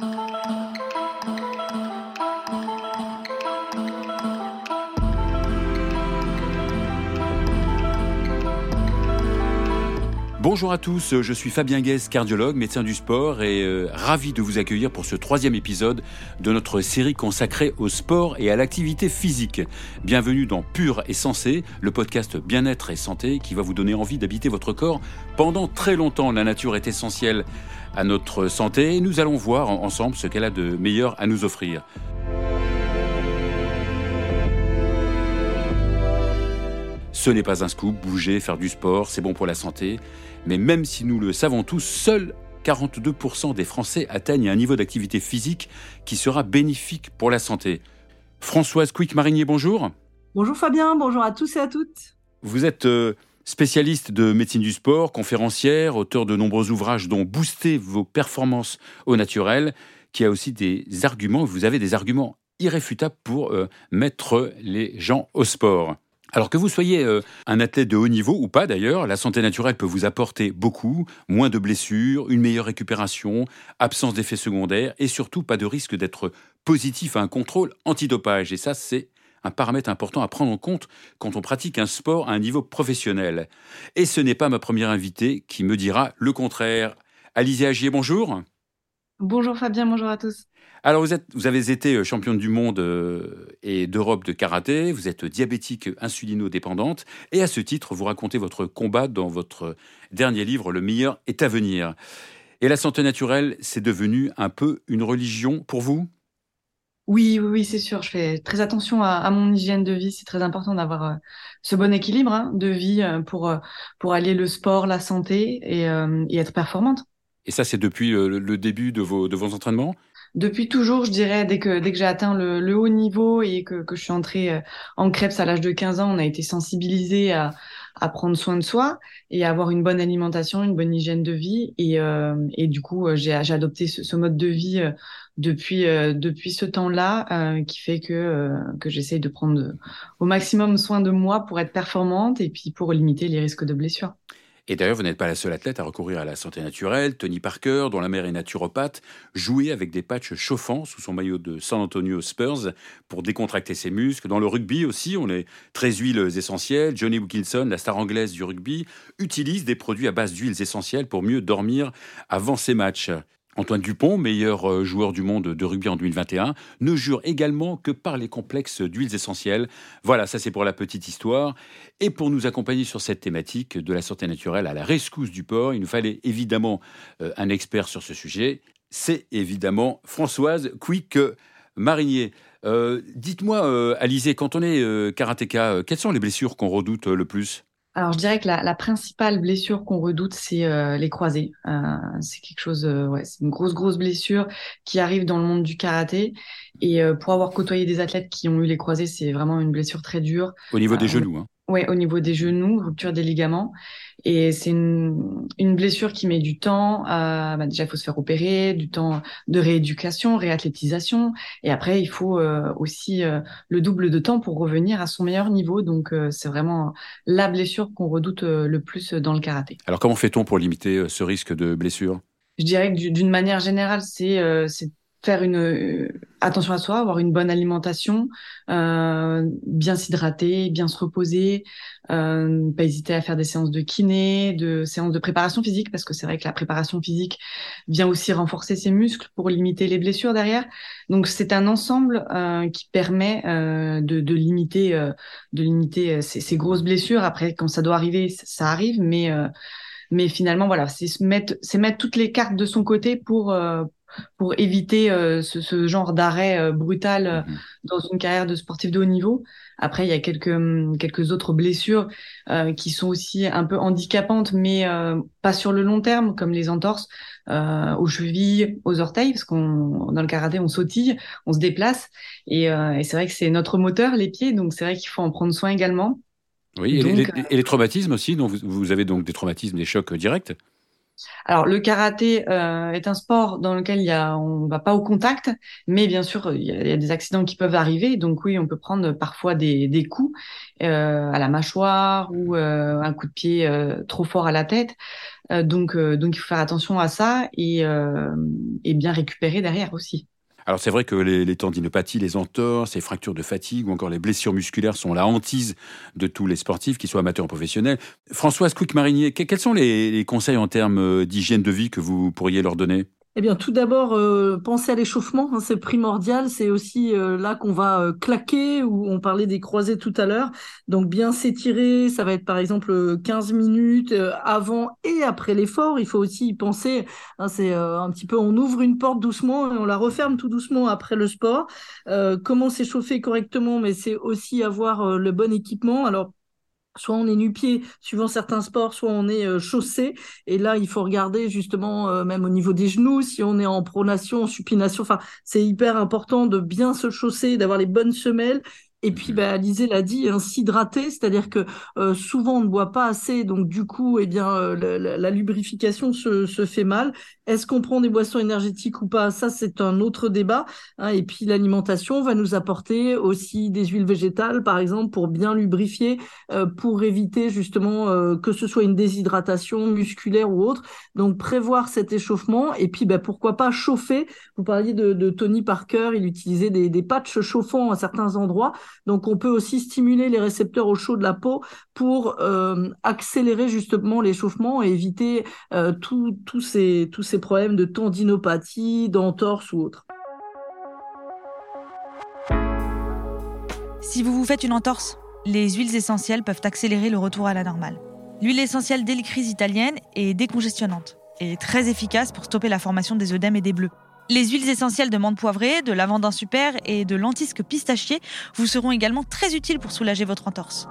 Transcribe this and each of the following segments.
Uh... Bonjour à tous, je suis Fabien Guez, cardiologue, médecin du sport et euh, ravi de vous accueillir pour ce troisième épisode de notre série consacrée au sport et à l'activité physique. Bienvenue dans Pur et Sensé, le podcast Bien-être et Santé qui va vous donner envie d'habiter votre corps pendant très longtemps. La nature est essentielle à notre santé et nous allons voir ensemble ce qu'elle a de meilleur à nous offrir. Ce n'est pas un scoop, bouger, faire du sport, c'est bon pour la santé. Mais même si nous le savons tous, seuls 42% des Français atteignent un niveau d'activité physique qui sera bénéfique pour la santé. Françoise Quick-Marinier, bonjour. Bonjour Fabien, bonjour à tous et à toutes. Vous êtes euh, spécialiste de médecine du sport, conférencière, auteur de nombreux ouvrages dont Booster vos performances au naturel, qui a aussi des arguments, vous avez des arguments irréfutables pour euh, mettre les gens au sport. Alors que vous soyez euh, un athlète de haut niveau ou pas d'ailleurs, la santé naturelle peut vous apporter beaucoup, moins de blessures, une meilleure récupération, absence d'effets secondaires et surtout pas de risque d'être positif à un contrôle antidopage. Et ça, c'est un paramètre important à prendre en compte quand on pratique un sport à un niveau professionnel. Et ce n'est pas ma première invitée qui me dira le contraire. Alizé Agier, bonjour. Bonjour Fabien, bonjour à tous. Alors, vous, êtes, vous avez été euh, championne du monde euh, et d'Europe de karaté, vous êtes diabétique insulino-dépendante, et à ce titre, vous racontez votre combat dans votre dernier livre, Le meilleur est à venir. Et la santé naturelle, c'est devenu un peu une religion pour vous? Oui, oui, c'est sûr. Je fais très attention à, mon hygiène de vie. C'est très important d'avoir euh, ce bon équilibre hein, de vie pour, pour allier le sport, la santé et, être performante. Et ça, c'est depuis le début de vos, de vos entraînements? Depuis toujours, je dirais, dès que, dès que j'ai atteint le, haut niveau et que, que je suis entrée euh, en Krebs à l'âge de 15 ans, on a été sensibilisé à, à prendre soin de soi et à avoir une bonne alimentation, une bonne hygiène de vie. Et, euh, et du coup, euh, j'ai adopté ce, ce, mode de vie depuis, depuis ce temps-là qui fait que, que j'essaye de prendre au maximum soin de moi pour être performante et puis pour limiter les risques de blessures. Et d'ailleurs, vous n'êtes pas la seule athlète à recourir à la santé naturelle. Tony Parker, dont la mère est naturopathe, jouait avec des patchs chauffants sous son maillot de San Antonio Spurs pour décontracter ses muscles. Dans le rugby aussi, on est très huiles essentielles. Johnny Wilkinson, la star anglaise du rugby, utilise des produits à base d'huiles essentielles pour mieux dormir avant ses matchs. Antoine Dupont, meilleur euh, joueur du monde de rugby en 2021, ne jure également que par les complexes d'huiles essentielles. Voilà, ça c'est pour la petite histoire. Et pour nous accompagner sur cette thématique de la santé naturelle à la rescousse du porc, il nous fallait évidemment euh, un expert sur ce sujet. C'est évidemment Françoise Quick Marinier. Euh, dites-moi, Alizé, quand on est karatéka, quelles sont les blessures qu'on redoute le plus? Alors, je dirais que la, principale blessure qu'on redoute, c'est euh, les croisés. Euh, c'est quelque chose, euh, ouais, c'est une grosse, grosse blessure qui arrive dans le monde du karaté. Et pour avoir côtoyé des athlètes qui ont eu les croisés, c'est vraiment une blessure très dure. Au niveau des genoux, hein. Oui, au niveau des genoux, rupture des ligaments. Et c'est une, une, blessure qui met du temps. À, bah déjà, il faut se faire opérer, du temps de rééducation, réathlétisation. Et après, il faut euh, aussi euh, le double de temps pour revenir à son meilleur niveau. Donc, euh, c'est vraiment la blessure qu'on redoute le plus dans le karaté. Alors, comment fait-on pour limiter ce risque de blessure? Je dirais que d'une manière générale, c'est faire une euh, attention à soi, avoir une bonne alimentation, euh, bien s'hydrater, bien se reposer, euh, pas hésiter à faire des séances de kiné, de séances de préparation physique parce que c'est vrai que la préparation physique vient aussi renforcer ses muscles pour limiter les blessures derrière. Donc c'est un ensemble euh, qui permet euh, de, de, limiter de limiter ces, ces, grosses blessures. Après quand ça doit arriver, ça arrive, mais mais finalement voilà, c'est mettre c'est mettre toutes les cartes de son côté pour pour éviter euh, ce, ce, genre d'arrêt euh, brutal euh, mhm. dans une carrière de sportif de haut niveau. Après, il y a quelques hum, quelques autres blessures qui sont aussi un peu handicapantes, mais pas sur le long terme, comme les entorses aux chevilles, aux orteils, parce qu'on dans le karaté on sautille, on se déplace, et, et c'est vrai que c'est notre moteur, les pieds, donc c'est vrai qu'il faut en prendre soin également. Oui, et, les, et les, traumatismes aussi, donc vous, vous avez donc des traumatismes, des chocs directs Alors, le karaté euh, est un sport dans lequel il y a, on va pas au contact, mais bien sûr, il y, a, des accidents qui peuvent arriver. Donc oui, on peut prendre parfois des, des coups euh, à la mâchoire ou euh, un coup de pied trop fort à la tête. Donc, donc il faut faire attention à ça et bien récupérer derrière aussi. Alors c'est vrai que les, tendinopathies, les entorses, les fractures de fatigue ou encore les blessures musculaires sont la hantise de tous les sportifs, qu'ils soient amateurs ou professionnels. Françoise Quick-Marinier, quels sont les conseils en termes d'hygiène de vie que vous pourriez leur donner? Eh bien, tout d'abord, euh, penser à l'échauffement, hein, c'est primordial. C'est aussi euh, là qu'on va euh, claquer, ou on parlait des croisés tout à l'heure. Donc, bien s'étirer, ça va être par exemple 15 minutes avant et après l'effort. Il faut aussi y penser. Hein, c'est un petit peu, on ouvre une porte doucement et on la referme tout doucement après le sport. comment s'échauffer correctement, mais c'est aussi avoir le bon équipement. Alors, soit on est nu-pied suivant certains sports, soit on est euh, chaussé. Et là, il faut regarder justement, euh, même au niveau des genoux, si on est en pronation, en supination. Enfin, c'est hyper important de bien se chausser, d'avoir les bonnes semelles et puis, bah, Alizé l'a dit, hein, s'hydrater, c'est-à-dire que euh, souvent on ne boit pas assez, donc du coup, eh bien, euh, la, lubrification se, se, fait mal. Est-ce qu'on prend des boissons énergétiques ou pas? Ça, c'est un autre débat. Hein. et puis, l'alimentation va nous apporter aussi des huiles végétales, par exemple, pour bien lubrifier, euh, pour éviter justement que ce soit une déshydratation musculaire ou autre. Donc, prévoir cet échauffement, et puis, bah, pourquoi pas chauffer. Vous parliez de, Tony Parker, il utilisait des, patchs chauffants à certains endroits. Donc, on peut aussi stimuler les récepteurs au chaud de la peau pour euh, accélérer justement l'échauffement et éviter euh, tous ces, tous ces problèmes de tendinopathie, d'entorse ou autre. Si vous vous faites une entorse, les huiles essentielles peuvent accélérer le retour à la normale. L'huile essentielle d'hélicryse italienne est décongestionnante et très efficace pour stopper la formation des œdèmes et des bleus. Les huiles essentielles de menthe poivrée, de lavandin super et de lentisque pistachier vous seront également très utiles pour soulager votre entorse.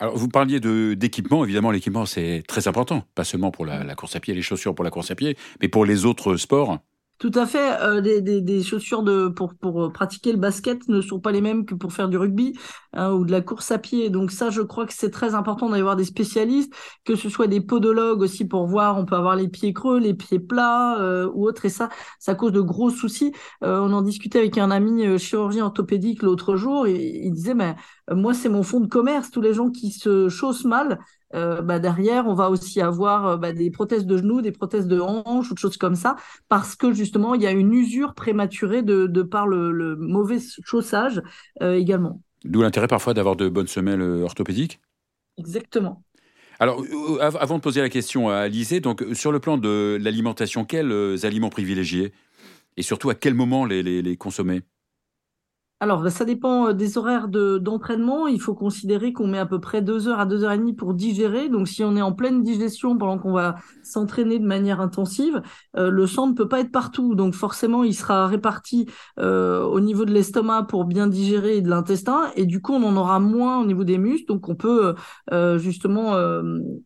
Alors, vous parliez d'équipement. Évidemment, l'équipement, c'est très important. Pas seulement pour la, course à pied, les chaussures pour la course à pied, mais pour les autres sports. Tout à fait. Euh, des, des, des, chaussures de, pour, pour pratiquer le basket ne sont pas les mêmes que pour faire du rugby hein, ou de la course à pied. Donc ça, je crois que c'est très important d'aller voir des spécialistes, que ce soit des podologues aussi pour voir. On peut avoir les pieds creux, les pieds plats euh, ou autre. Et ça, ça cause de gros soucis. Euh, on en discutait avec un ami euh, chirurgien orthopédique l'autre jour. Et il disait, mais moi, c'est mon fonds de commerce. Tous les gens qui se chaussent mal, euh, bah, derrière, on va aussi avoir euh, bah, des prothèses de genoux, des prothèses de hanches ou de choses comme ça, parce que justement, il y a une usure prématurée de, par le, mauvais chaussage euh, également. D'où l'intérêt parfois d'avoir de bonnes semelles orthopédiques Exactement. Alors, avant de poser la question à Alizé, donc sur le plan de l'alimentation, quels aliments privilégiés? Et surtout à quel moment les consommer? Alors, bah, ça dépend euh, des horaires d'entraînement. Il faut considérer qu'on met à peu près deux heures à deux heures et demie pour digérer. Donc, si on est en pleine digestion pendant qu'on va s'entraîner de manière intensive, euh, le sang ne peut pas être partout. Donc, forcément, il sera réparti euh, au niveau de l'estomac pour bien digérer et de l'intestin. Et du coup, on en aura moins au niveau des muscles. Donc, on peut justement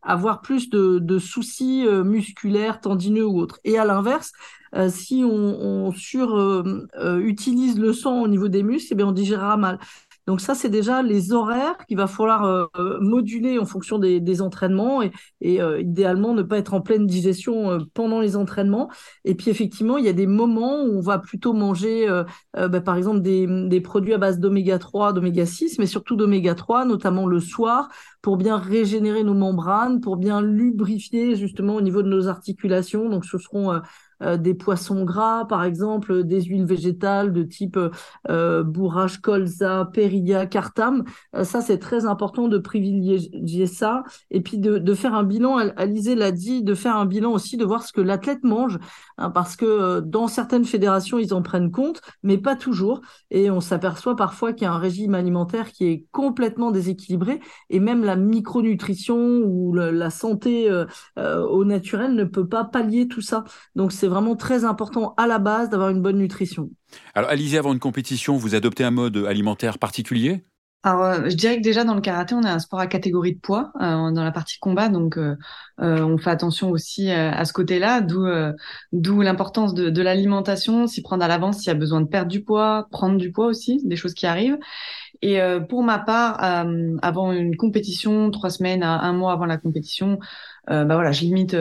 avoir plus de, de soucis musculaires, tendineux ou autres. Et à l'inverse, euh, si on, on surutilise euh, euh, le sang au niveau des muscles, eh bien on digérera mal. Donc ça, c'est déjà les horaires qu'il va falloir moduler en fonction des, entraînements et, idéalement ne pas être en pleine digestion pendant les entraînements. Et puis effectivement, il y a des moments où on va plutôt manger, bah, par exemple, des, des, produits à base d'oméga 3, d'oméga 6, mais surtout d'oméga 3, notamment le soir, pour bien régénérer nos membranes, pour bien lubrifier justement au niveau de nos articulations. Donc ce seront euh, des poissons gras, par exemple, des huiles végétales de type euh, bourrage, colza, perilla, cartam. Euh, ça, c'est très important de privilégier ça. Et puis de, de faire un bilan, Alizé l'a dit, de faire un bilan aussi, de voir ce que l'athlète mange, hein, parce que dans certaines fédérations, ils en prennent compte, mais pas toujours. Et on s'aperçoit parfois qu'il y a un régime alimentaire qui est complètement déséquilibré, et même la micronutrition ou la santé au naturel ne peut pas pallier tout ça. Donc c'est vraiment très important à la base d'avoir une bonne nutrition. Alors, Alizé, avant une compétition, vous adoptez un mode alimentaire particulier? Alors, euh, je dirais que déjà dans le karaté, on a un sport à catégorie de poids euh, dans la partie combat, donc euh, on fait attention aussi à ce côté-là, d'où d'où l'importance de, de l'alimentation, s'y prendre à l'avance s'il y a besoin de perdre du poids, prendre du poids aussi, des choses qui arrivent. Et pour ma part, avant une compétition, trois semaines à un mois avant la compétition, bah voilà, je limite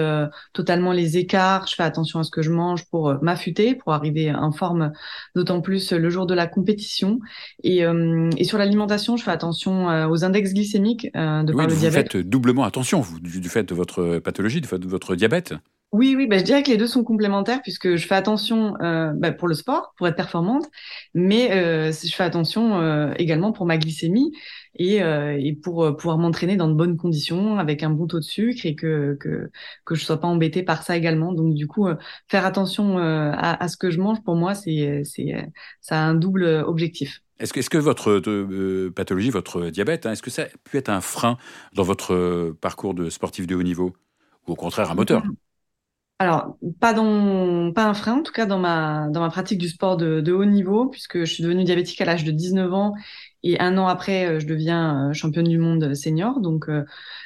totalement les écarts, je fais attention à ce que je mange pour m'affûter, pour arriver en forme, d'autant plus le jour de la compétition. Et, et sur l'alimentation, je fais attention aux index glycémiques de oui, par le vous diabète. faites doublement attention vous, du, du fait de votre pathologie, du fait de votre diabète. Oui, oui, bah, je dirais que les deux sont complémentaires puisque je fais attention euh, bah, pour le sport, pour être performante, mais euh, je fais attention euh, également pour ma glycémie et, et pour pouvoir m'entraîner dans de bonnes conditions avec un bon taux de sucre et que que que je sois pas embêtée par ça également. Donc du coup, faire attention à, à, ce que je mange pour moi, c'est c'est ça a un double objectif. Est-ce que, est que votre pathologie, votre diabète, hein, est-ce que ça a pu être un frein dans votre parcours de sportif de haut niveau? Ou au contraire un moteur? Alors, pas dans, pas un frein, en tout cas dans ma, dans ma pratique du sport de, de haut niveau, puisque je suis devenue diabétique à l'âge de 19 ans et un an après, euh, je deviens euh, championne du monde senior. Donc euh,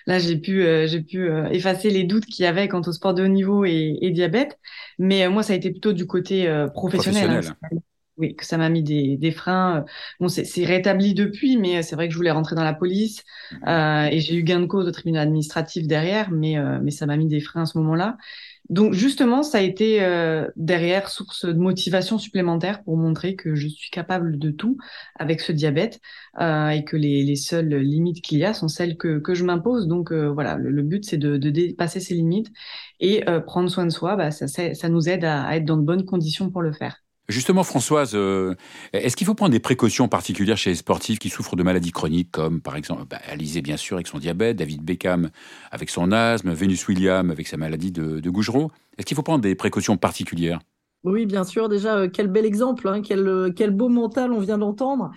là, j'ai pu, j'ai pu effacer les doutes qu'il y avait quant au sport de haut niveau et, et diabète. Mais moi, ça a été plutôt du côté professionnel. Hein. professionnel. oui, que ça m'a mis des, des freins. Bon, c'est rétabli depuis, mais c'est vrai que je voulais rentrer dans la police euh, et j'ai eu gain de cause au tribunal administratif derrière, mais, euh, mais ça m'a mis des freins à ce moment-là. Donc justement, ça a été euh, derrière source de motivation supplémentaire pour montrer que je suis capable de tout avec ce diabète euh, et que les, les seules limites qu'il y a sont celles que, que je m'impose. Donc euh, voilà, le, but c'est de, de, dépasser ces limites et prendre soin de soi. Bah, ça, ça nous aide à être dans de bonnes conditions pour le faire. Justement, Françoise, euh, est-ce qu'il faut prendre des précautions particulières chez les sportifs qui souffrent de maladies chroniques, comme par exemple bah, Alizé, bien sûr, avec son diabète, David Beckham avec son asthme, Venus Williams avec sa maladie de, de Gougereau Est-ce qu'il faut prendre des précautions particulières? Oui, bien sûr. Déjà, euh, quel bel exemple, hein, quel, euh, quel beau mental on vient d'entendre.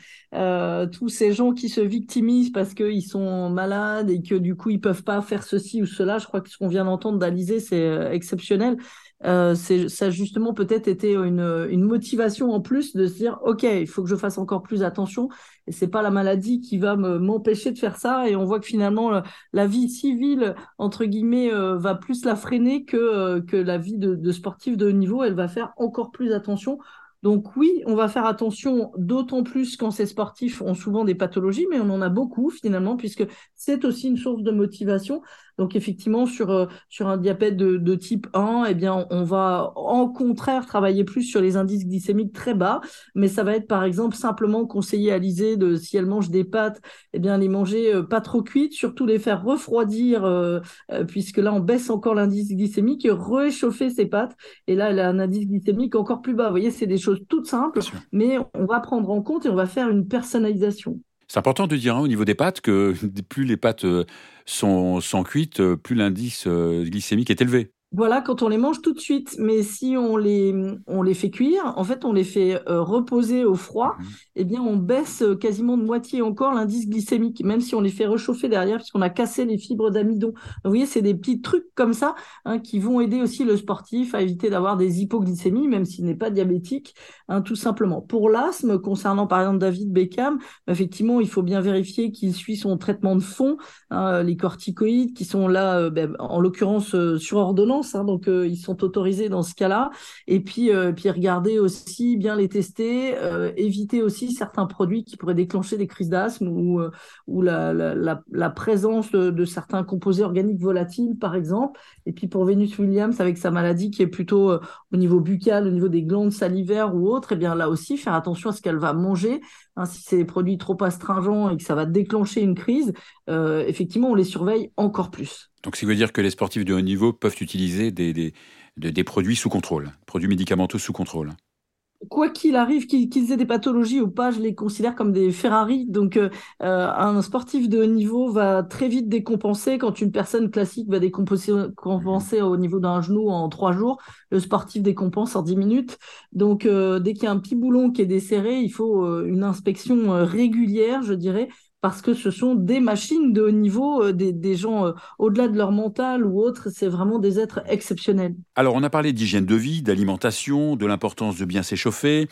Tous ces gens qui se victimisent parce qu'ils sont malades et que du coup ils peuvent pas faire ceci ou cela. Je crois que ce qu'on vient d'entendre d'Alizé, c'est exceptionnel euh, ça justement peut-être une, une, motivation en plus de se dire ok il faut que je fasse encore plus attention. Et c'est pas la maladie qui va m'empêcher de faire ça. Et on voit que finalement la vie civile entre guillemets euh, va plus la freiner que euh, que la vie de, de sportif de haut niveau. Elle va faire encore plus attention. Donc oui, on va faire attention, d'autant plus quand ces sportifs ont souvent des pathologies, mais on en a beaucoup finalement, puisque c'est aussi une source de motivation. Donc effectivement, sur, euh, sur un diabète de, de, type 1, eh bien, on va en contraire travailler plus sur les indices glycémiques très bas, mais ça va être par exemple simplement conseiller à Lisée de, si elle mange des pâtes, eh bien, les manger euh, pas trop cuites, surtout les faire refroidir, euh, puisque là, on baisse encore l'indice glycémique, et réchauffer ses pâtes, et là, elle a un indice glycémique encore plus bas. Vous voyez, c'est des choses toutes simples, mais on va prendre en compte et on va faire une personnalisation. C'est important de dire hein, au niveau des pâtes que plus les pâtes euh, sont, sont cuites, euh, plus l'indice euh, glycémique est élevé. Voilà, quand on les mange tout de suite. Mais si on les, on les fait cuire, en fait, on les fait euh, reposer au froid, mmh. eh bien, on baisse quasiment de moitié encore l'indice glycémique, même si on les fait réchauffer derrière, puisqu'on a cassé les fibres d'amidon. Vous voyez, c'est des petits trucs comme ça hein, qui vont aider aussi le sportif à éviter d'avoir des hypoglycémies, même s'il n'est pas diabétique, hein, tout simplement. Pour l'asthme, concernant par exemple David Beckham, effectivement, il faut bien vérifier qu'il suit son traitement de fond, hein, les corticoïdes qui sont là, euh, ben, en l'occurrence, sur ordonnance Hein, donc euh, ils sont autorisés dans ce cas-là. Et puis, euh, puis regarder aussi, bien les tester, euh, éviter aussi certains produits qui pourraient déclencher des crises d'asthme ou, ou la, la, la, présence de, certains composés organiques volatiles, par exemple. Et puis pour Venus Williams, avec sa maladie qui est plutôt au niveau buccal, au niveau des glandes salivaires ou autres, et eh bien là aussi, faire attention à ce qu'elle va manger. Hein, si c'est des produits trop astringents et que ça va déclencher une crise, effectivement, on les surveille encore plus. Donc, ça veut dire que les sportifs de haut niveau peuvent utiliser des produits sous contrôle, produits médicamenteux sous contrôle quoi qu'il arrive, qu'ils aient des pathologies ou pas, je les considère comme des Ferrari. Donc, euh, euh, un sportif de haut niveau va très vite décompenser quand une personne classique va décompenser au niveau d'un genou en trois jours. Le sportif décompense en dix minutes. Donc, euh, dès qu'il y a un petit boulon qui est desserré, il faut une inspection régulière, je dirais, parce que ce sont des machines de haut niveau, euh, des, gens euh, au-delà de leur mental ou autre, c'est vraiment des êtres exceptionnels. Alors on a parlé d'hygiène de vie, d'alimentation, de l'importance de bien s'échauffer.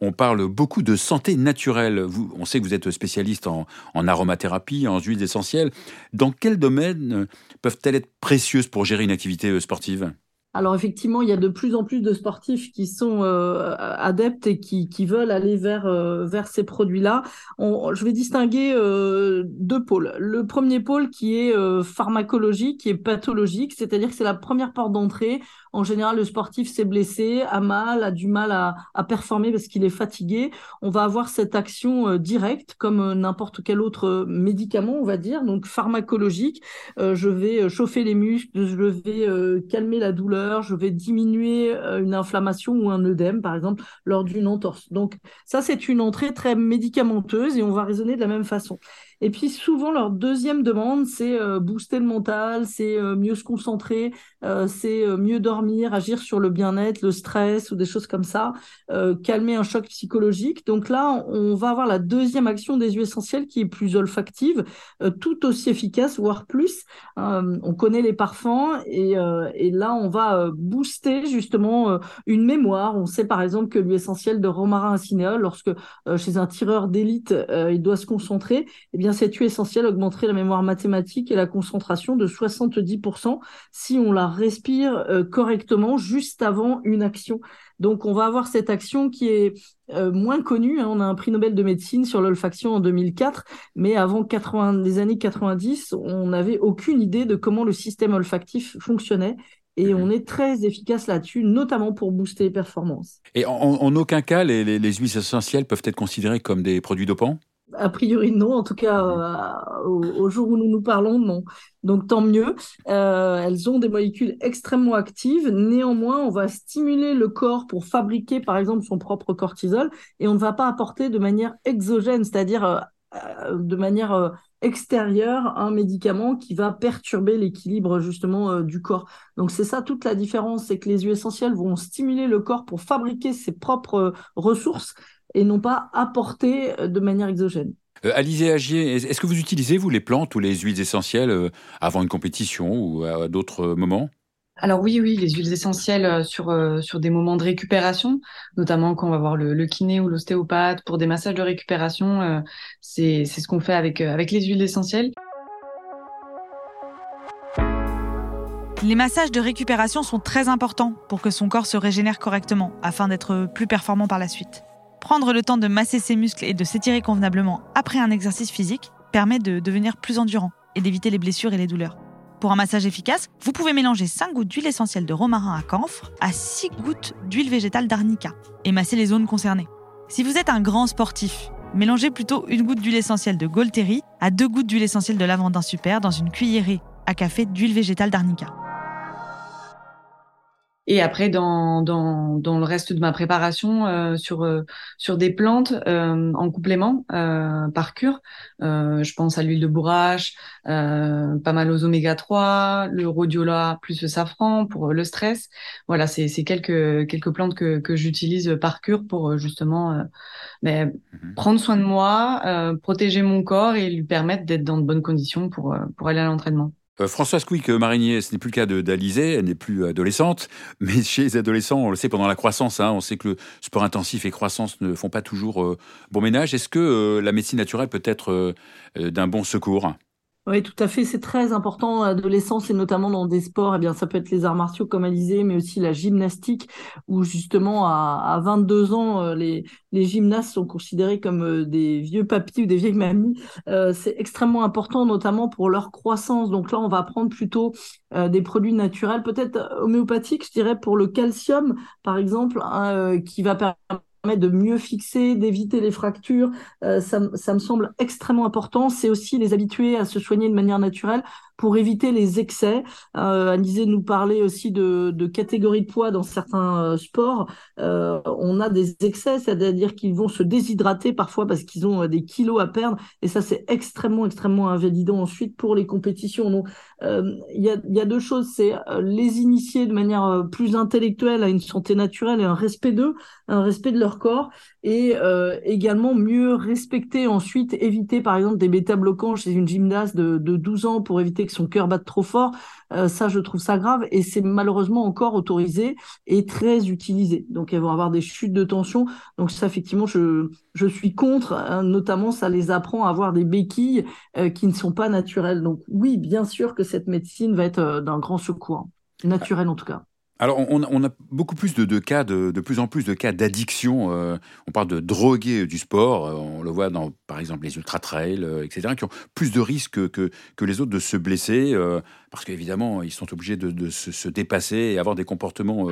On parle beaucoup de santé naturelle. On sait que vous êtes spécialiste en, en aromathérapie, en huiles essentielles. Dans quel domaine peuvent-elles être précieuses pour gérer une activité euh, sportive? Alors effectivement, il y a de plus en plus de sportifs qui sont euh, adeptes et qui, veulent aller vers, euh, vers ces produits-là. Je vais distinguer euh, deux pôles. Le premier pôle qui est pharmacologique, est pathologique, c'est-à-dire que c'est la première porte d'entrée. En général, le sportif s'est blessé, a mal, a du mal à, performer parce qu'il est fatigué. On va avoir cette action directe comme n'importe quel autre médicament, on va dire, donc pharmacologique. je vais chauffer les muscles, je vais calmer la douleur je vais diminuer euh, une inflammation ou un œdème, par exemple, lors d'une entorse. Donc ça, c'est une entrée très médicamenteuse et on va raisonner de la même façon. Et puis souvent, leur deuxième demande, c'est euh, booster le mental, c'est euh, mieux se concentrer, euh, c'est mieux dormir, agir sur le bien-être, le stress ou des choses comme ça, calmer un choc psychologique. Donc là, on va avoir la deuxième action des huiles essentielles qui est plus olfactive, tout aussi efficace, voire plus. on connaît les parfums et, et là, on va booster justement une mémoire. On sait par exemple que l'huile essentielle de romarin à cinéole, lorsque chez un tireur d'élite, il doit se concentrer, eh bien, cette huile essentielle augmenterait la mémoire mathématique et la concentration de 70% si on la respire euh, correctement juste avant une action? Donc, on va avoir cette action qui est euh, moins connue. Hein. On a un prix Nobel de médecine sur l'olfaction en 2004, mais avant 80, les années 90, on n'avait aucune idée de comment le système olfactif fonctionnait. Et on est très efficace là-dessus, notamment pour booster les performances. Et en, aucun cas, les, les huiles essentielles peuvent être considérées comme des produits dopants? A priori, non. En tout cas, euh, au, jour où nous nous parlons, non. Donc, tant mieux. Euh, elles ont des molécules extrêmement actives. Néanmoins, on va stimuler le corps pour fabriquer, par exemple, son propre cortisol et on ne va pas apporter de manière exogène, c'est-à-dire euh, de manière extérieure un médicament qui va perturber l'équilibre justement du corps. Donc c'est ça toute la différence, c'est que les huiles essentielles vont stimuler le corps pour fabriquer ses propres ressources et non pas apporter euh, de manière exogène. Euh, Alizé Agier, est-ce que vous utilisez, vous, les plantes ou les huiles essentielles euh, avant une compétition ou à d'autres moments? Alors oui, oui, les huiles essentielles sur, sur des moments de récupération, notamment quand on va voir le, kiné ou l'ostéopathe pour des massages de récupération, c'est ce qu'on fait avec, avec les huiles essentielles. Les massages de récupération sont très importants pour que son corps se régénère correctement afin d'être plus performant par la suite. Prendre le temps de masser ses muscles et de s'étirer convenablement après un exercice physique permet de devenir plus endurant et d'éviter les blessures et les douleurs. Pour un massage efficace, vous pouvez mélanger 5 gouttes d'huile essentielle de romarin à camphre à 6 gouttes d'huile végétale d'arnica et masser les zones concernées. Si vous êtes un grand sportif, mélangez plutôt une goutte d'huile essentielle de Golteri à 2 gouttes d'huile essentielle de lavandin super dans une cuillerée à café d'huile végétale d'arnica. Et après, dans, dans, dans le reste de ma préparation, euh, sur, euh, sur des plantes euh, en complément par cure, je pense à l'huile de bourrache, pas mal aux oméga 3, le rhodiola plus le safran pour le stress. Voilà, c'est quelques, quelques plantes que, que j'utilise par cure pour justement mais, mhm. prendre soin de moi, protéger mon corps et lui permettre d'être dans de bonnes conditions pour, pour aller à l'entraînement. Euh, Françoise Quick Marinier, ce n'est plus le cas d'Alizée, elle n'est plus adolescente, mais chez les adolescents, on le sait pendant la croissance, hein, on sait que le sport intensif et croissance ne font pas toujours euh, bon ménage. Est-ce que euh, la médecine naturelle peut être d'un bon secours? Oui, tout à fait. C'est très important à l'adolescence et notamment dans des sports. Eh bien, ça peut être les arts martiaux comme Alizé, mais aussi la gymnastique, où justement à, à 22 ans, euh, les, les gymnastes sont considérés comme euh, des vieux papis ou des vieilles mamies. Euh, c'est extrêmement important, notamment pour leur croissance. Donc là, on va prendre plutôt des produits naturels, peut-être homéopathiques, je dirais, pour le calcium, par exemple, hein, qui va permettre de mieux fixer, d'éviter les fractures. Euh, ça, ça, me semble extrêmement important. C'est aussi les habituer à se soigner de manière naturelle pour éviter les excès. Euh, nous parlait aussi de, de catégories de poids dans certains euh, sports. Euh, on a des excès, c'est-à-dire qu'ils vont se déshydrater parfois parce qu'ils ont euh, des kilos à perdre. Et ça, c'est extrêmement, extrêmement invalidant ensuite pour les compétitions. Donc, il y, a, y a deux choses. C'est les initier de manière plus intellectuelle à une santé naturelle et un respect d'eux, un respect de leur corps et euh, également mieux respecter ensuite, éviter par exemple des bêta-bloquants chez une gymnaste de, de 12 ans pour éviter que son cœur batte trop fort. Euh, ça, je trouve ça grave et c'est malheureusement encore autorisé et très utilisé. Donc, elles vont avoir des chutes de tension. Donc, ça, effectivement, je, je suis contre. Hein. notamment, ça les apprend à avoir des béquilles euh, qui ne sont pas naturelles. Donc, oui, bien sûr que cette médecine va être d'un grand secours, naturel en tout cas. Alors, on, a beaucoup plus de, cas, de, plus en plus de cas d'addiction. Euh, on parle de drogués du sport. Euh, on le voit dans, par exemple, les ultra-trails, euh, etc., qui ont plus de risques que, les autres de se blesser, parce qu'évidemment, ils sont obligés de, se, dépasser et avoir des comportements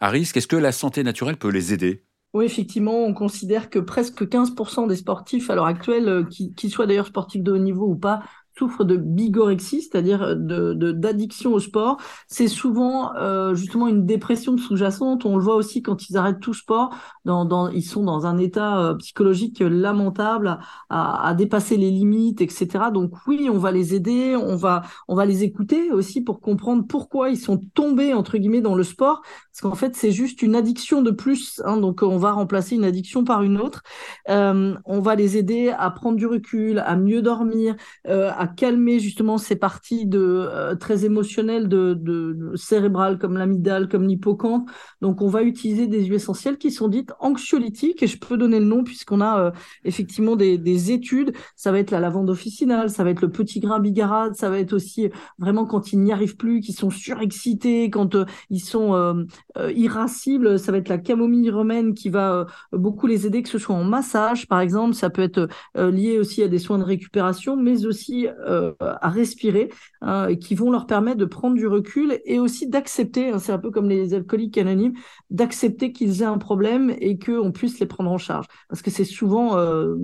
à risque. Est-ce que la santé naturelle peut les aider? Oui, effectivement, on considère que presque 15% des sportifs à l'heure actuelle, qu'ils soient d'ailleurs sportifs de haut niveau ou pas, souffrent de bigorexie, c'est-à-dire de, d'addiction au sport. C'est souvent euh, justement une dépression sous-jacente. On le voit aussi quand ils arrêtent tout sport. Ils sont dans un état euh, psychologique lamentable, à, à, dépasser les limites, etc. Donc oui, on va les aider, on va, on va les écouter aussi pour comprendre pourquoi ils sont tombés entre guillemets dans le sport. Parce qu'en fait, c'est juste une addiction de plus. Hein, donc on va remplacer une addiction par une autre. Euh, on va les aider à prendre du recul, à mieux dormir, euh, calmer justement ces parties de, euh, très émotionnelles de, de, cérébrales comme l'amygdale, comme l'hippocampe. Donc on va utiliser des huiles essentielles qui sont dites anxiolytiques et je peux donner le nom puisqu'on a euh, effectivement des, des, études. Ça va être la lavande officinale, ça va être le petit grain bigarade, ça va être aussi vraiment quand ils n'y arrivent plus, qu'ils sont surexcités, quand euh, ils sont irascibles, ça va être la camomille romaine qui va beaucoup les aider, que ce soit en massage par exemple, ça peut être lié aussi à des soins de récupération, mais aussi euh, à respirer, hein, qui vont leur permettre de prendre du recul et aussi d'accepter, hein, c'est un peu comme les alcooliques anonymes, d'accepter qu'ils aient un problème et qu'on puisse les prendre en charge. Parce que c'est souvent euh,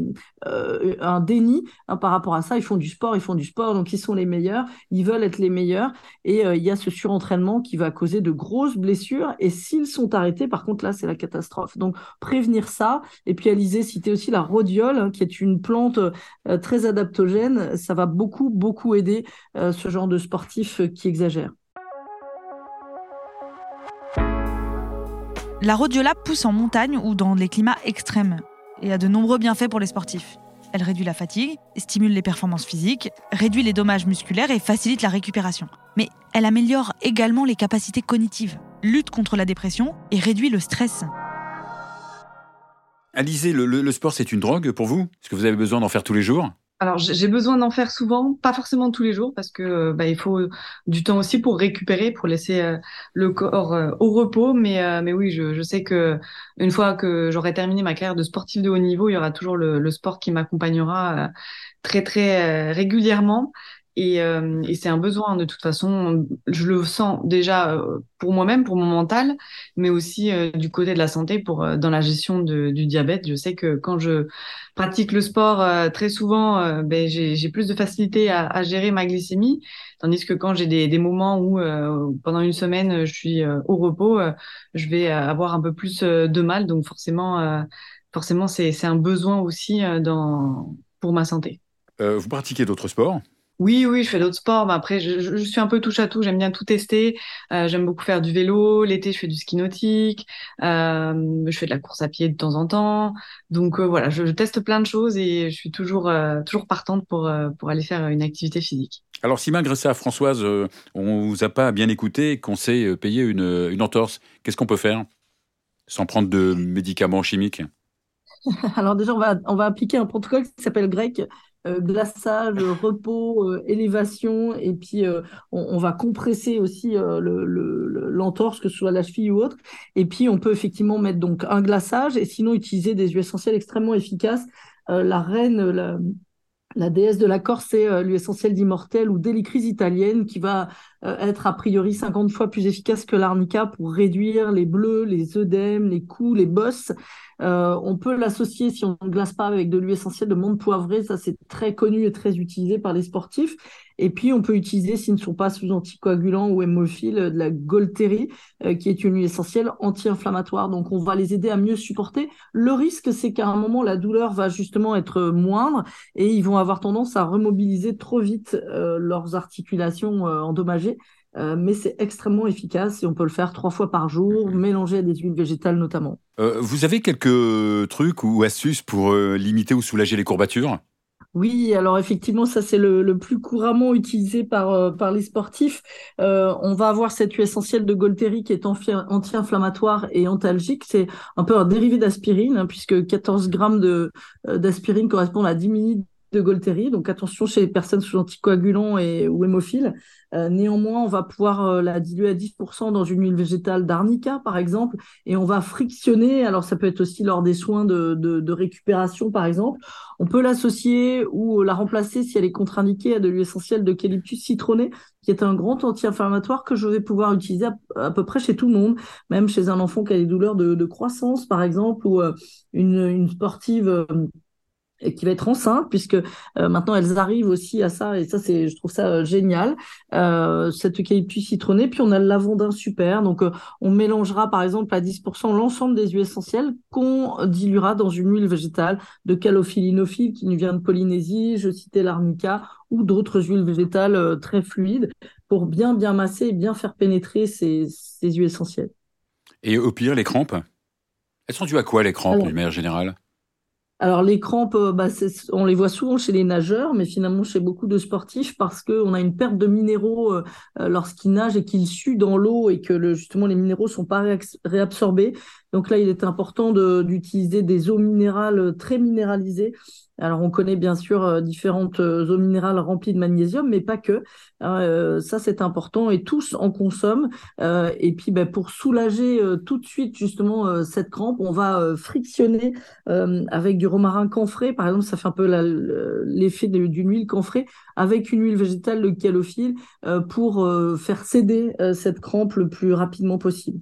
euh, un déni hein, par rapport à ça. Ils font du sport, ils font du sport, donc ils sont les meilleurs, ils veulent être les meilleurs. Et il y a ce surentraînement qui va causer de grosses blessures. Et s'ils sont arrêtés, par contre, là, c'est la catastrophe. Donc, prévenir ça. Et puis, Alizé citait aussi la rhodiole, qui est une plante très adaptogène. Ça va beaucoup beaucoup, beaucoup aidé euh, ce genre de sportif qui exagère. La rhodiola pousse en montagne ou dans les climats extrêmes et a de nombreux bienfaits pour les sportifs. Elle réduit la fatigue, stimule les performances physiques, réduit les dommages musculaires et facilite la récupération. Mais elle améliore également les capacités cognitives, lutte contre la dépression et réduit le stress. Alizé, le sport c'est une drogue pour vous? Est-ce que vous avez besoin d'en faire tous les jours? Alors j'ai besoin d'en faire souvent, pas forcément tous les jours, parce que bah, il faut du temps aussi pour récupérer, pour laisser euh, le corps euh, au repos. Mais euh, mais oui, je, je, sais que une fois que j'aurai terminé ma carrière de sportif de haut niveau, il y aura toujours le, le sport qui m'accompagnera très très régulièrement. Et, euh, et c'est un besoin de toute façon. Je le sens déjà euh, pour moi-même, pour mon mental, mais aussi euh, du côté de la santé, pour dans la gestion de, du diabète. Je sais que quand je pratique le sport très souvent, ben, j'ai plus de facilité à, à, gérer ma glycémie, tandis que quand j'ai des, des, moments où pendant une semaine je suis au repos, je vais avoir un peu plus de mal. Donc forcément, forcément, c'est un besoin aussi dans pour ma santé. vous pratiquez d'autres sports? Oui, oui, je fais d'autres sports. Mais après, je, suis un peu touche à tout. J'aime bien tout tester. Euh, j'aime beaucoup faire du vélo. L'été, je fais du ski nautique. Euh, je fais de la course à pied de temps en temps. Donc euh, voilà, je, teste plein de choses et je suis toujours toujours partante pour pour aller faire une activité physique. Alors, si malgré ça, Françoise, on vous a pas bien écouté, qu'on sait payer une, une entorse, qu'est-ce qu'on peut faire sans prendre de médicaments chimiques? Alors déjà, on va, on va appliquer un protocole qui s'appelle grec euh, glaçage, repos, euh, élévation, et puis euh, on, va compresser aussi l'entorse, le, que ce soit la cheville ou autre. Et puis on peut effectivement mettre donc un glaçage, et sinon utiliser des huiles essentielles extrêmement efficaces. la reine, la, la déesse de la Corse, c'est l'huile essentielle d'immortel ou d'hélicrise italienne qui va être a priori 50 fois plus efficace que l'arnica pour réduire les bleus, les œdèmes, les coups, les bosses. Euh, on peut l'associer, si on ne glace pas, avec de l'huile essentielle de menthe poivrée. Ça, c'est très connu et très utilisé par les sportifs. Et puis, on peut utiliser, s'ils ne sont pas sous anticoagulants ou hémophiles, de la Golteri, euh, qui est une huile essentielle anti-inflammatoire. Donc, on va les aider à mieux supporter. Le risque, c'est qu'à un moment, la douleur va justement être moindre et ils vont avoir tendance à remobiliser trop vite euh, leurs articulations endommagées. Euh, mais c'est extrêmement efficace et on peut le faire trois fois par jour, mélanger à des huiles végétales notamment. Euh, vous avez quelques trucs ou astuces pour euh, limiter ou soulager les courbatures? Oui, alors effectivement, ça c'est le, plus couramment utilisé par, par les sportifs. on va avoir cette huile essentielle de Golteri qui est anti-inflammatoire et antalgique. C'est un peu un dérivé d'aspirine, hein, puisque 14 grammes d'aspirine correspondent à 10 minutes de Golteri, donc attention chez les personnes sous anticoagulants et, ou hémophiles. Euh, néanmoins, on va pouvoir euh, la diluer à 10% dans une huile végétale d'arnica, par exemple, et on va frictionner. Alors, ça peut être aussi lors des soins de, de, récupération, par exemple. On peut l'associer ou la remplacer si elle est contre-indiquée à de l'huile essentielle d'eucalyptus citronné, qui est un grand anti-inflammatoire que je vais pouvoir utiliser à, peu près chez tout le monde, même chez un enfant qui a des douleurs de, de croissance, par exemple, ou euh, une, sportive qui va être enceinte puisque euh, maintenant elles arrivent aussi à ça et ça c'est je trouve ça euh, génial. Euh, cette eucalyptus citronné puis on a le lavandin super. Donc euh, on mélangera par exemple à 10% l'ensemble des huiles essentielles qu'on diluera dans une huile végétale de calophyllinophile qui nous vient de Polynésie je citais l'arnica ou d'autres huiles végétales très fluides pour bien bien masser et bien faire pénétrer ces, ces huiles essentielles. Et au pire les crampes? Elles sont dues à quoi les crampes de manière générale? Alors les crampes, euh, bah, on les voit souvent chez les nageurs, mais finalement chez beaucoup de sportifs parce qu'on a une perte de minéraux euh, euh, lorsqu'ils nagent et qu'ils suent dans l'eau et que le, justement les minéraux sont pas réabsorbés. Donc là, il est important d'utiliser des eaux minérales très minéralisées alors, on connaît bien sûr euh, différentes euh, eaux minérales remplies de magnésium, mais pas que. Hein, euh, ça, c'est important et tous en consomment. et puis, ben, pour soulager tout de suite justement cette crampe, on va frictionner avec du romarin camphré. Par exemple, ça fait un peu l'effet d'une huile camphrée avec une huile végétale, le calophylle, pour faire céder cette crampe le plus rapidement possible.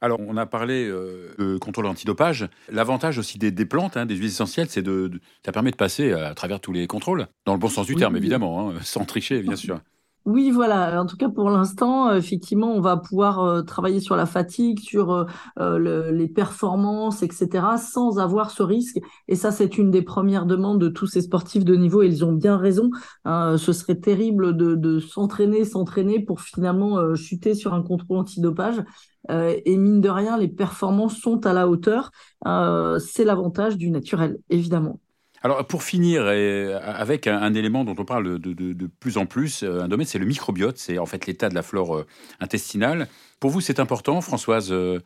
Alors, on a parlé euh, de contrôle antidopage. L'avantage aussi des, plantes, hein, des huiles essentielles, c'est de, ça permet de passer à travers tous les contrôles, dans le bon sens du terme, évidemment, hein, sans tricher, bien sûr. Oui, voilà. En tout cas, pour l'instant, euh, effectivement, on va pouvoir euh, travailler sur la fatigue, sur euh, les performances, etc., sans avoir ce risque. Et ça, c'est une des premières demandes de tous ces sportifs de niveau. Et ils ont bien raison. Hein. ce serait terrible de s'entraîner, s'entraîner pour finalement chuter sur un contrôle antidopage. et mine de rien, les performances sont à la hauteur. c'est l'avantage du naturel, évidemment. Alors, pour finir, avec un, élément dont on parle de, plus en plus, euh, un domaine, c'est le microbiote, c'est en fait l'état de la flore euh, intestinale. Pour vous, c'est important, Françoise euh?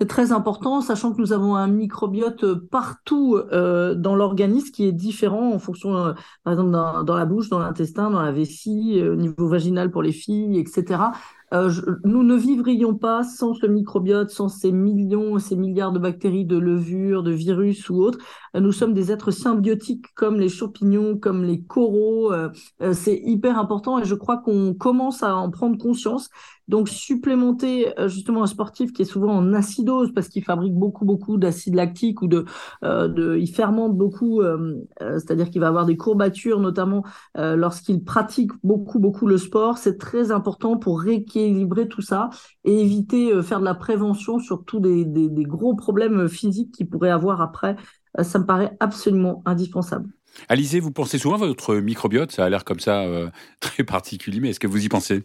C'est très important, sachant que nous avons un microbiote partout dans l'organisme qui est différent en fonction, par exemple, dans, la bouche, dans l'intestin, dans la vessie, au niveau vaginal pour les filles, etc. Euh, nous ne vivrions pas sans ce microbiote, sans ces millions, ces milliards de bactéries, de levures, de virus ou autres. Euh, nous sommes des êtres symbiotiques comme les champignons, comme les coraux. Euh, c'est hyper important et je crois qu'on commence à en prendre conscience. Donc supplémenter justement un sportif qui est souvent en acidose parce qu'il fabrique beaucoup beaucoup d'acide lactique ou de, de il fermente beaucoup, c'est-à-dire qu'il va avoir des courbatures notamment lorsqu'il pratique beaucoup beaucoup le sport. C'est très important pour rééquilibrer équilibrer tout ça et éviter euh, faire de la prévention sur tous des, gros problèmes physiques qu'il pourrait avoir après. Euh, ça me paraît absolument indispensable. Alizé, vous pensez souvent à votre microbiote? Ça a l'air comme ça euh, très particulier, mais est-ce que vous y pensez?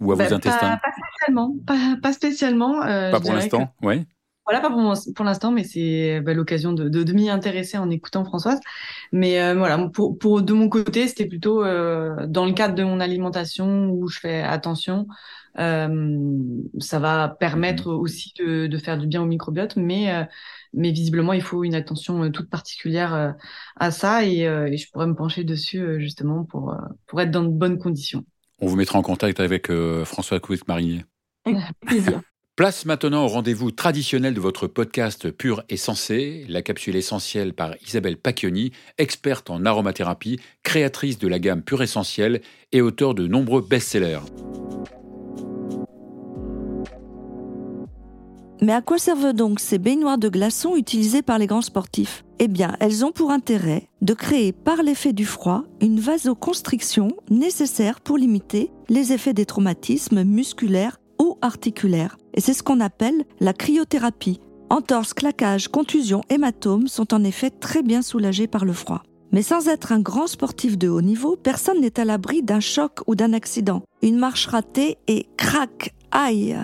Ou à vos bah, intestins pas, spécialement. Pas, spécialement. pas pour l'instant, oui. Voilà, pas pour, pour l'instant, mais c'est bah, l'occasion de, de, m'y intéresser en écoutant Françoise. Mais voilà, pour, pour, de mon côté, c'était plutôt dans le cadre de mon alimentation où je fais attention euh, ça va permettre mhm. aussi de, de, faire du bien au microbiote, mais, euh, mais visiblement, il faut une attention euh, toute particulière à ça et, et, je pourrais me pencher dessus justement pour, pour être dans de bonnes conditions. On vous mettra en contact avec François Couette-Marinier. Plaisir. Place maintenant au rendez-vous traditionnel de votre podcast Pur et Sensé, la capsule essentielle par Isabelle Pacchioni, experte en aromathérapie, créatrice de la gamme Pur Essentiel et auteur de nombreux best-sellers. Mais à quoi servent donc ces baignoires de glaçons utilisées par les grands sportifs? Eh bien, elles ont pour intérêt de créer par l'effet du froid une vasoconstriction nécessaire pour limiter les effets des traumatismes musculaires ou articulaires. Et c'est ce qu'on appelle la cryothérapie. Entorse, claquage, contusion, hématome sont en effet très bien soulagés par le froid. Mais sans être un grand sportif de haut niveau, personne n'est à l'abri d'un choc ou d'un accident. Une marche ratée et crac, aïe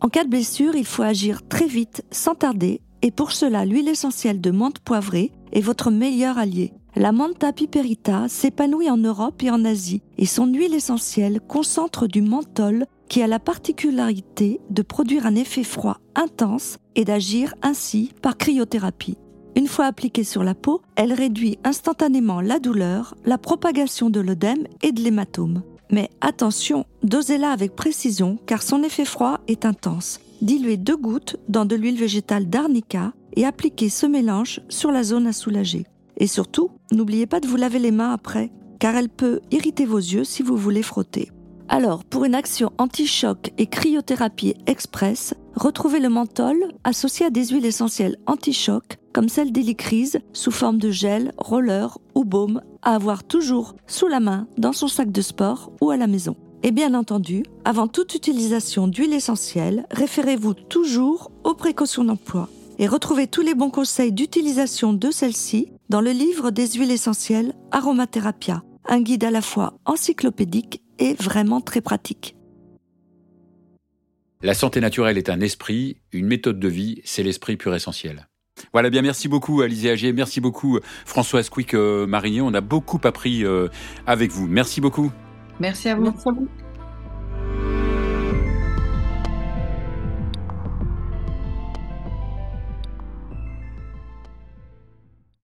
en cas de blessure, il faut agir très vite, sans tarder, et pour cela, l'huile essentielle de menthe poivrée est votre meilleur allié. La Manta piperita s'épanouit en Europe et en Asie, et son huile essentielle concentre du menthol qui a la particularité de produire un effet froid intense et d'agir ainsi par cryothérapie. Une fois appliquée sur la peau, elle réduit instantanément la douleur, la propagation de l'œdème et de l'hématome. Mais attention, dosez-la avec précision car son effet froid est intense. Diluez deux gouttes dans de l'huile végétale d'arnica et appliquez ce mélange sur la zone à soulager. Et surtout, n'oubliez pas de vous laver les mains après, car elle peut irriter vos yeux si vous voulez frotter. Alors, pour une action anti-choc et cryothérapie express, retrouvez le menthol associé à des huiles essentielles anti-choc comme celle d'hélicryse sous forme de gel, roller ou baume à avoir toujours sous la main dans son sac de sport ou à la maison. Et bien entendu, avant toute utilisation d'huile essentielle, référez-vous toujours aux précautions d'emploi et retrouvez tous les bons conseils d'utilisation de celle-ci dans le livre des huiles essentielles Aromatherapia, un guide à la fois encyclopédique et vraiment très pratique. La santé naturelle est un esprit, une méthode de vie, c'est l'esprit pur essentiel. Voilà, bien merci beaucoup Alizé Agier, merci beaucoup Françoise Quick euh, Marinier, on a beaucoup appris euh, avec vous. Merci beaucoup. Merci à vous.